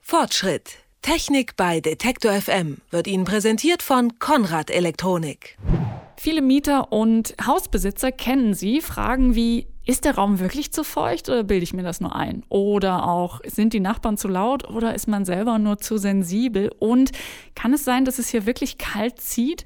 Fortschritt. Technik bei Detektor FM wird Ihnen präsentiert von Konrad Elektronik. Viele Mieter und Hausbesitzer kennen sie, fragen wie, ist der Raum wirklich zu feucht oder bilde ich mir das nur ein? Oder auch, sind die Nachbarn zu laut oder ist man selber nur zu sensibel? Und kann es sein, dass es hier wirklich kalt zieht?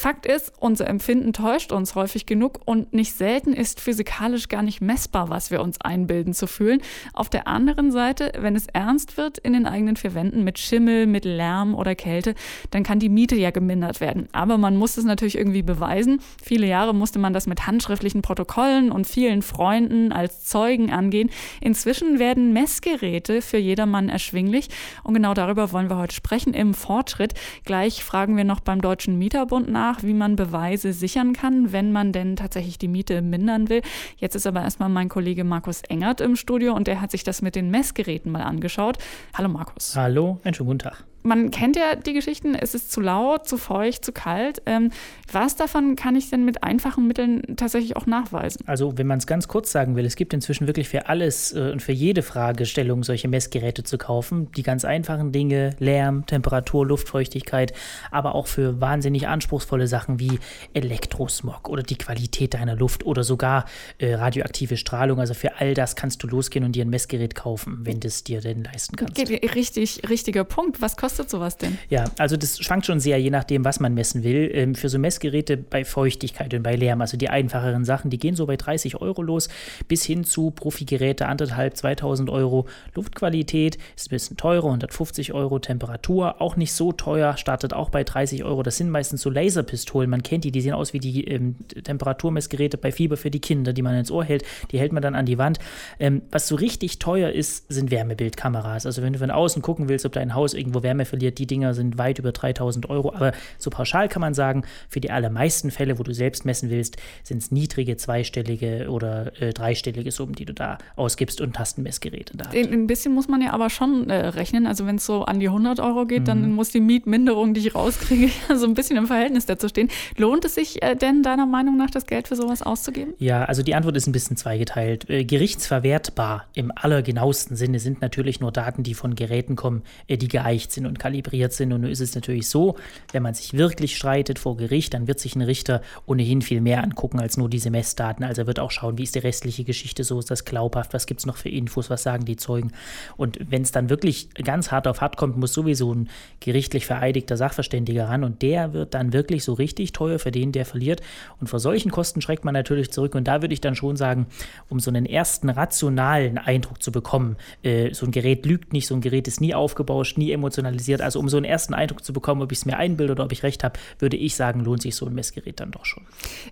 Fakt ist, unser Empfinden täuscht uns häufig genug und nicht selten ist physikalisch gar nicht messbar, was wir uns einbilden zu fühlen. Auf der anderen Seite, wenn es ernst wird in den eigenen vier Wänden mit Schimmel, mit Lärm oder Kälte, dann kann die Miete ja gemindert werden. Aber man muss es natürlich irgendwie beweisen. Viele Jahre musste man das mit handschriftlichen Protokollen und vielen Freunden als Zeugen angehen. Inzwischen werden Messgeräte für jedermann erschwinglich und genau darüber wollen wir heute sprechen im Fortschritt. Gleich fragen wir noch beim Deutschen Mieterbund nach nach, wie man Beweise sichern kann, wenn man denn tatsächlich die Miete mindern will. Jetzt ist aber erstmal mein Kollege Markus Engert im Studio und der hat sich das mit den Messgeräten mal angeschaut. Hallo Markus. Hallo, einen schönen guten Tag man kennt ja die Geschichten, es ist zu laut, zu feucht, zu kalt. Ähm, was davon kann ich denn mit einfachen Mitteln tatsächlich auch nachweisen? Also, wenn man es ganz kurz sagen will, es gibt inzwischen wirklich für alles äh, und für jede Fragestellung solche Messgeräte zu kaufen. Die ganz einfachen Dinge, Lärm, Temperatur, Luftfeuchtigkeit, aber auch für wahnsinnig anspruchsvolle Sachen wie Elektrosmog oder die Qualität deiner Luft oder sogar äh, radioaktive Strahlung. Also für all das kannst du losgehen und dir ein Messgerät kaufen, wenn du es dir denn leisten kannst. Richtig, richtiger Punkt. Was kostet kostet sowas denn? Ja, also das schwankt schon sehr, je nachdem, was man messen will. Ähm, für so Messgeräte bei Feuchtigkeit und bei Lärm, also die einfacheren Sachen, die gehen so bei 30 Euro los, bis hin zu Profigeräte anderthalb, 2000 Euro. Luftqualität ist ein bisschen teurer, 150 Euro. Temperatur auch nicht so teuer, startet auch bei 30 Euro. Das sind meistens so Laserpistolen, man kennt die, die sehen aus wie die ähm, Temperaturmessgeräte bei Fieber für die Kinder, die man ins Ohr hält. Die hält man dann an die Wand. Ähm, was so richtig teuer ist, sind Wärmebildkameras. Also wenn du von außen gucken willst, ob dein Haus irgendwo Wärme verliert, die Dinger sind weit über 3000 Euro. Aber so pauschal kann man sagen, für die allermeisten Fälle, wo du selbst messen willst, sind es niedrige zweistellige oder äh, dreistellige Summen, die du da ausgibst und Tastenmessgeräte da. Ein bisschen muss man ja aber schon äh, rechnen. Also wenn es so an die 100 Euro geht, mhm. dann muss die Mietminderung, die ich rauskriege, so ein bisschen im Verhältnis dazu stehen. Lohnt es sich äh, denn deiner Meinung nach, das Geld für sowas auszugeben? Ja, also die Antwort ist ein bisschen zweigeteilt. Äh, gerichtsverwertbar im allergenauesten Sinne sind natürlich nur Daten, die von Geräten kommen, äh, die geeicht sind und kalibriert sind. Und nun ist es natürlich so, wenn man sich wirklich streitet vor Gericht, dann wird sich ein Richter ohnehin viel mehr angucken als nur diese Messdaten. Also er wird auch schauen, wie ist die restliche Geschichte so, ist das glaubhaft, was gibt es noch für Infos, was sagen die Zeugen. Und wenn es dann wirklich ganz hart auf hart kommt, muss sowieso ein gerichtlich vereidigter Sachverständiger ran und der wird dann wirklich so richtig teuer für den, der verliert. Und vor solchen Kosten schreckt man natürlich zurück. Und da würde ich dann schon sagen, um so einen ersten rationalen Eindruck zu bekommen, äh, so ein Gerät lügt nicht, so ein Gerät ist nie aufgebauscht, nie emotionalisiert interessiert. Also um so einen ersten Eindruck zu bekommen, ob ich es mir einbilde oder ob ich recht habe, würde ich sagen, lohnt sich so ein Messgerät dann doch schon.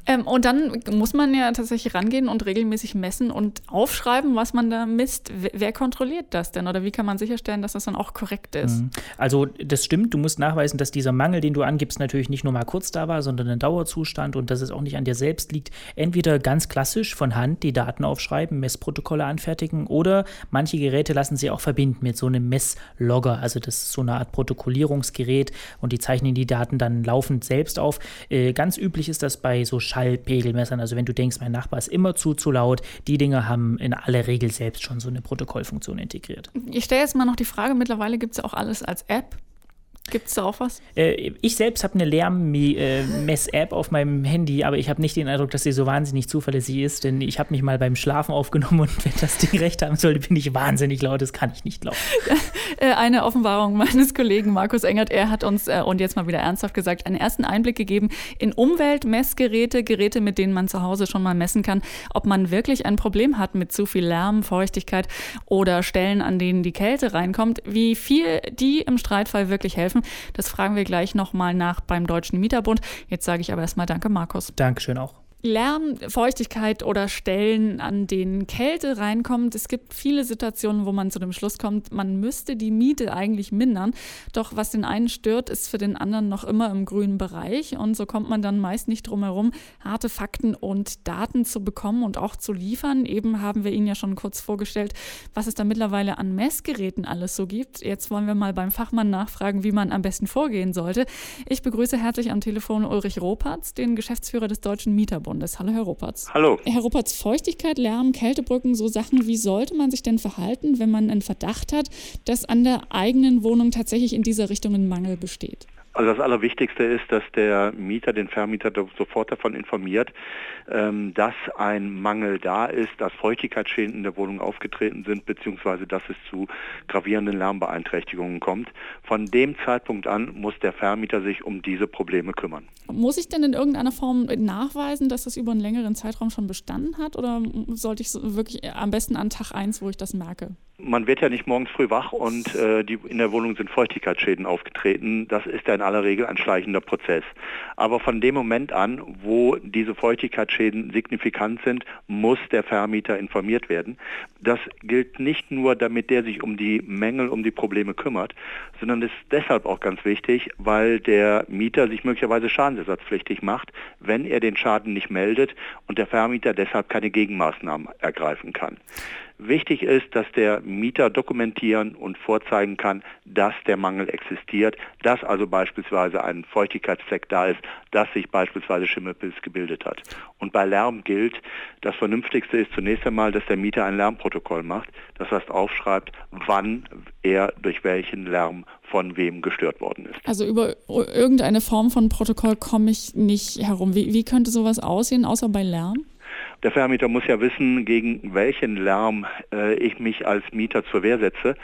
Ähm, und dann muss man ja tatsächlich rangehen und regelmäßig messen und aufschreiben, was man da misst. Wer kontrolliert das denn oder wie kann man sicherstellen, dass das dann auch korrekt ist? Mhm. Also das stimmt, du musst nachweisen, dass dieser Mangel, den du angibst, natürlich nicht nur mal kurz da war, sondern ein Dauerzustand und dass es auch nicht an dir selbst liegt. Entweder ganz klassisch von Hand die Daten aufschreiben, Messprotokolle anfertigen oder manche Geräte lassen sie auch verbinden mit so einem Messlogger. Also das ist so eine Art Protokollierungsgerät und die zeichnen die Daten dann laufend selbst auf. Äh, ganz üblich ist das bei so Schallpegelmessern. Also wenn du denkst, mein Nachbar ist immer zu, zu laut, die Dinger haben in aller Regel selbst schon so eine Protokollfunktion integriert. Ich stelle jetzt mal noch die Frage, mittlerweile gibt es ja auch alles als App. Gibt es da auch was? Äh, ich selbst habe eine Lärmmess-App auf meinem Handy, aber ich habe nicht den Eindruck, dass sie so wahnsinnig zuverlässig ist, denn ich habe mich mal beim Schlafen aufgenommen und wenn das Ding recht haben sollte, bin ich wahnsinnig laut. Das kann ich nicht glauben. Äh, eine Offenbarung meines Kollegen Markus Engert. Er hat uns, äh, und jetzt mal wieder ernsthaft gesagt, einen ersten Einblick gegeben in Umweltmessgeräte, Geräte, mit denen man zu Hause schon mal messen kann, ob man wirklich ein Problem hat mit zu viel Lärm, Feuchtigkeit oder Stellen, an denen die Kälte reinkommt, wie viel die im Streitfall wirklich helfen helfen? Das fragen wir gleich nochmal nach beim Deutschen Mieterbund. Jetzt sage ich aber erstmal Danke, Markus. Dankeschön auch. Lärm, Feuchtigkeit oder Stellen, an denen Kälte reinkommt. Es gibt viele Situationen, wo man zu dem Schluss kommt, man müsste die Miete eigentlich mindern. Doch was den einen stört, ist für den anderen noch immer im grünen Bereich. Und so kommt man dann meist nicht drum herum, harte Fakten und Daten zu bekommen und auch zu liefern. Eben haben wir Ihnen ja schon kurz vorgestellt, was es da mittlerweile an Messgeräten alles so gibt. Jetzt wollen wir mal beim Fachmann nachfragen, wie man am besten vorgehen sollte. Ich begrüße herzlich am Telefon Ulrich Ropatz, den Geschäftsführer des Deutschen Mieterbundes. Mieterbundes. Hallo, Herr Ruppertz. Hallo. Herr Ruppertz, Feuchtigkeit, Lärm, Kältebrücken, so Sachen, wie sollte man sich denn verhalten, wenn man einen Verdacht hat, dass an der eigenen Wohnung tatsächlich in dieser Richtung ein Mangel besteht? Also das Allerwichtigste ist, dass der Mieter den Vermieter sofort davon informiert, ähm, dass ein Mangel da ist, dass Feuchtigkeitsschäden in der Wohnung aufgetreten sind, beziehungsweise dass es zu gravierenden Lärmbeeinträchtigungen kommt. Von dem Zeitpunkt an muss der Vermieter sich um diese Probleme kümmern. Muss ich denn in irgendeiner Form nachweisen, dass das über einen längeren Zeitraum schon bestanden hat oder sollte ich wirklich am besten an Tag 1, wo ich das merke? Man wird ja nicht morgens früh wach und äh, die, in der Wohnung sind Feuchtigkeitsschäden aufgetreten. Das ist ja in aller Regel ein schleichender Prozess. Aber von dem Moment an, wo diese Feuchtigkeitsschäden signifikant sind, muss der Vermieter informiert werden. Das gilt nicht nur, damit der sich um die Mängel, um die Probleme kümmert, sondern ist deshalb auch ganz wichtig, weil der Mieter sich möglicherweise schadensersatzpflichtig macht, wenn er den Schaden nicht meldet und der Vermieter deshalb keine Gegenmaßnahmen ergreifen kann. Wichtig ist, dass der Mieter dokumentieren und vorzeigen kann, dass der Mangel existiert, dass also beispielsweise ein Feuchtigkeitszweck da ist, dass sich beispielsweise Schimmelpilz gebildet hat. Und bei Lärm gilt, das Vernünftigste ist zunächst einmal, dass der Mieter ein Lärmprotokoll macht, das heißt aufschreibt, wann er durch welchen Lärm von wem gestört worden ist. Also über irgendeine Form von Protokoll komme ich nicht herum. Wie, wie könnte sowas aussehen, außer bei Lärm? Der Vermieter muss ja wissen, gegen welchen Lärm äh, ich mich als Mieter zur Wehr setze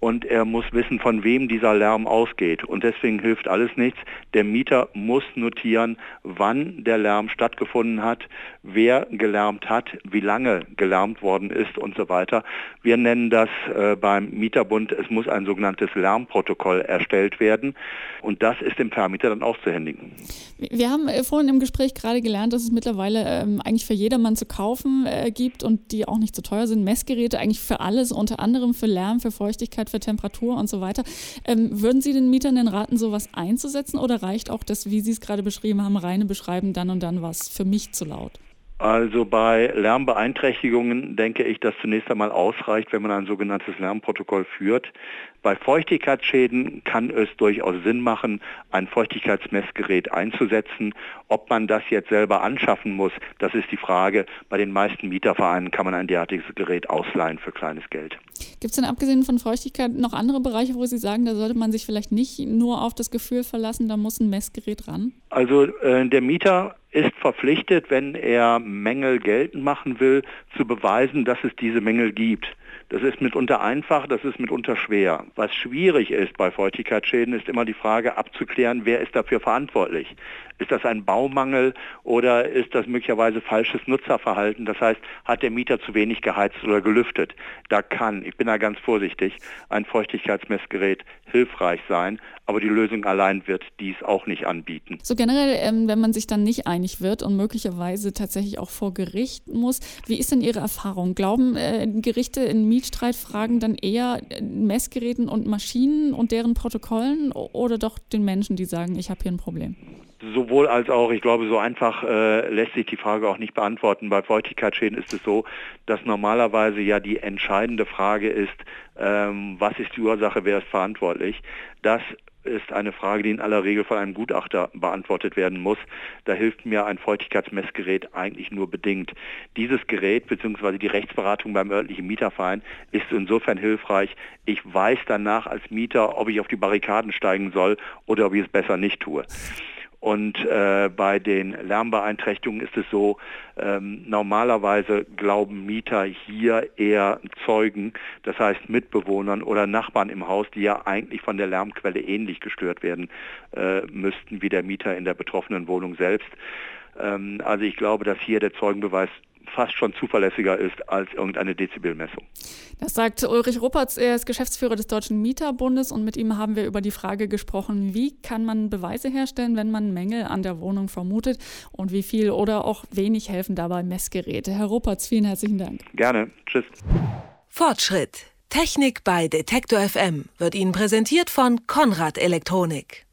und er muss wissen, von wem dieser Lärm ausgeht. Und deswegen hilft alles nichts. Der Mieter muss notieren, wann der Lärm stattgefunden hat, wer gelärmt hat, wie lange gelärmt worden ist und so weiter. Wir nennen das äh, beim Mieterbund, es muss ein sogenanntes Lärmprotokoll erstellt werden und das ist dem Vermieter dann auszuhändigen. Wir haben äh, vorhin im Gespräch gerade gelernt, dass es mittlerweile ähm, eigentlich für jedermann zu kaufen äh, gibt und die auch nicht zu teuer sind. Messgeräte eigentlich für alles, unter anderem für Lärm, für Feuchtigkeit, für Temperatur und so weiter. Ähm, würden Sie den Mietern denn raten, sowas einzusetzen oder reicht auch das, wie Sie es gerade beschrieben haben, reine Beschreiben, dann und dann was für mich zu laut? Also bei Lärmbeeinträchtigungen denke ich, dass zunächst einmal ausreicht, wenn man ein sogenanntes Lärmprotokoll führt. Bei Feuchtigkeitsschäden kann es durchaus Sinn machen, ein Feuchtigkeitsmessgerät einzusetzen. Ob man das jetzt selber anschaffen muss, das ist die Frage. Bei den meisten Mietervereinen kann man ein derartiges Gerät ausleihen für kleines Geld. Gibt es denn abgesehen von Feuchtigkeit noch andere Bereiche, wo Sie sagen, da sollte man sich vielleicht nicht nur auf das Gefühl verlassen, da muss ein Messgerät ran? Also äh, der Mieter ist verpflichtet, wenn er Mängel geltend machen will, zu beweisen, dass es diese Mängel gibt. Das ist mitunter einfach, das ist mitunter schwer. Was schwierig ist bei Feuchtigkeitsschäden, ist immer die Frage abzuklären, wer ist dafür verantwortlich. Ist das ein Baumangel oder ist das möglicherweise falsches Nutzerverhalten? Das heißt, hat der Mieter zu wenig geheizt oder gelüftet? Da kann, ich bin da ganz vorsichtig, ein Feuchtigkeitsmessgerät hilfreich sein, aber die Lösung allein wird dies auch nicht anbieten. So generell, ähm, wenn man sich dann nicht einig wird und möglicherweise tatsächlich auch vor Gericht muss, wie ist denn Ihre Erfahrung? Glauben äh, Gerichte in Mietstreitfragen dann eher Messgeräten und Maschinen und deren Protokollen oder doch den Menschen, die sagen, ich habe hier ein Problem? Sowohl als auch, ich glaube, so einfach äh, lässt sich die Frage auch nicht beantworten. Bei Feuchtigkeitsschäden ist es so, dass normalerweise ja die entscheidende Frage ist, ähm, was ist die Ursache, wer ist verantwortlich. Das ist eine Frage, die in aller Regel von einem Gutachter beantwortet werden muss. Da hilft mir ein Feuchtigkeitsmessgerät eigentlich nur bedingt. Dieses Gerät bzw. die Rechtsberatung beim örtlichen Mieterverein ist insofern hilfreich. Ich weiß danach als Mieter, ob ich auf die Barrikaden steigen soll oder ob ich es besser nicht tue. Und äh, bei den Lärmbeeinträchtigungen ist es so, ähm, normalerweise glauben Mieter hier eher Zeugen, das heißt Mitbewohnern oder Nachbarn im Haus, die ja eigentlich von der Lärmquelle ähnlich gestört werden äh, müssten wie der Mieter in der betroffenen Wohnung selbst. Ähm, also ich glaube, dass hier der Zeugenbeweis fast schon zuverlässiger ist als irgendeine Dezibelmessung. Das sagt Ulrich Ruppertz, er ist Geschäftsführer des Deutschen Mieterbundes und mit ihm haben wir über die Frage gesprochen, wie kann man Beweise herstellen, wenn man Mängel an der Wohnung vermutet und wie viel oder auch wenig helfen dabei Messgeräte. Herr Ruppertz, vielen herzlichen Dank. Gerne. Tschüss. Fortschritt. Technik bei Detektor FM wird Ihnen präsentiert von Konrad Elektronik.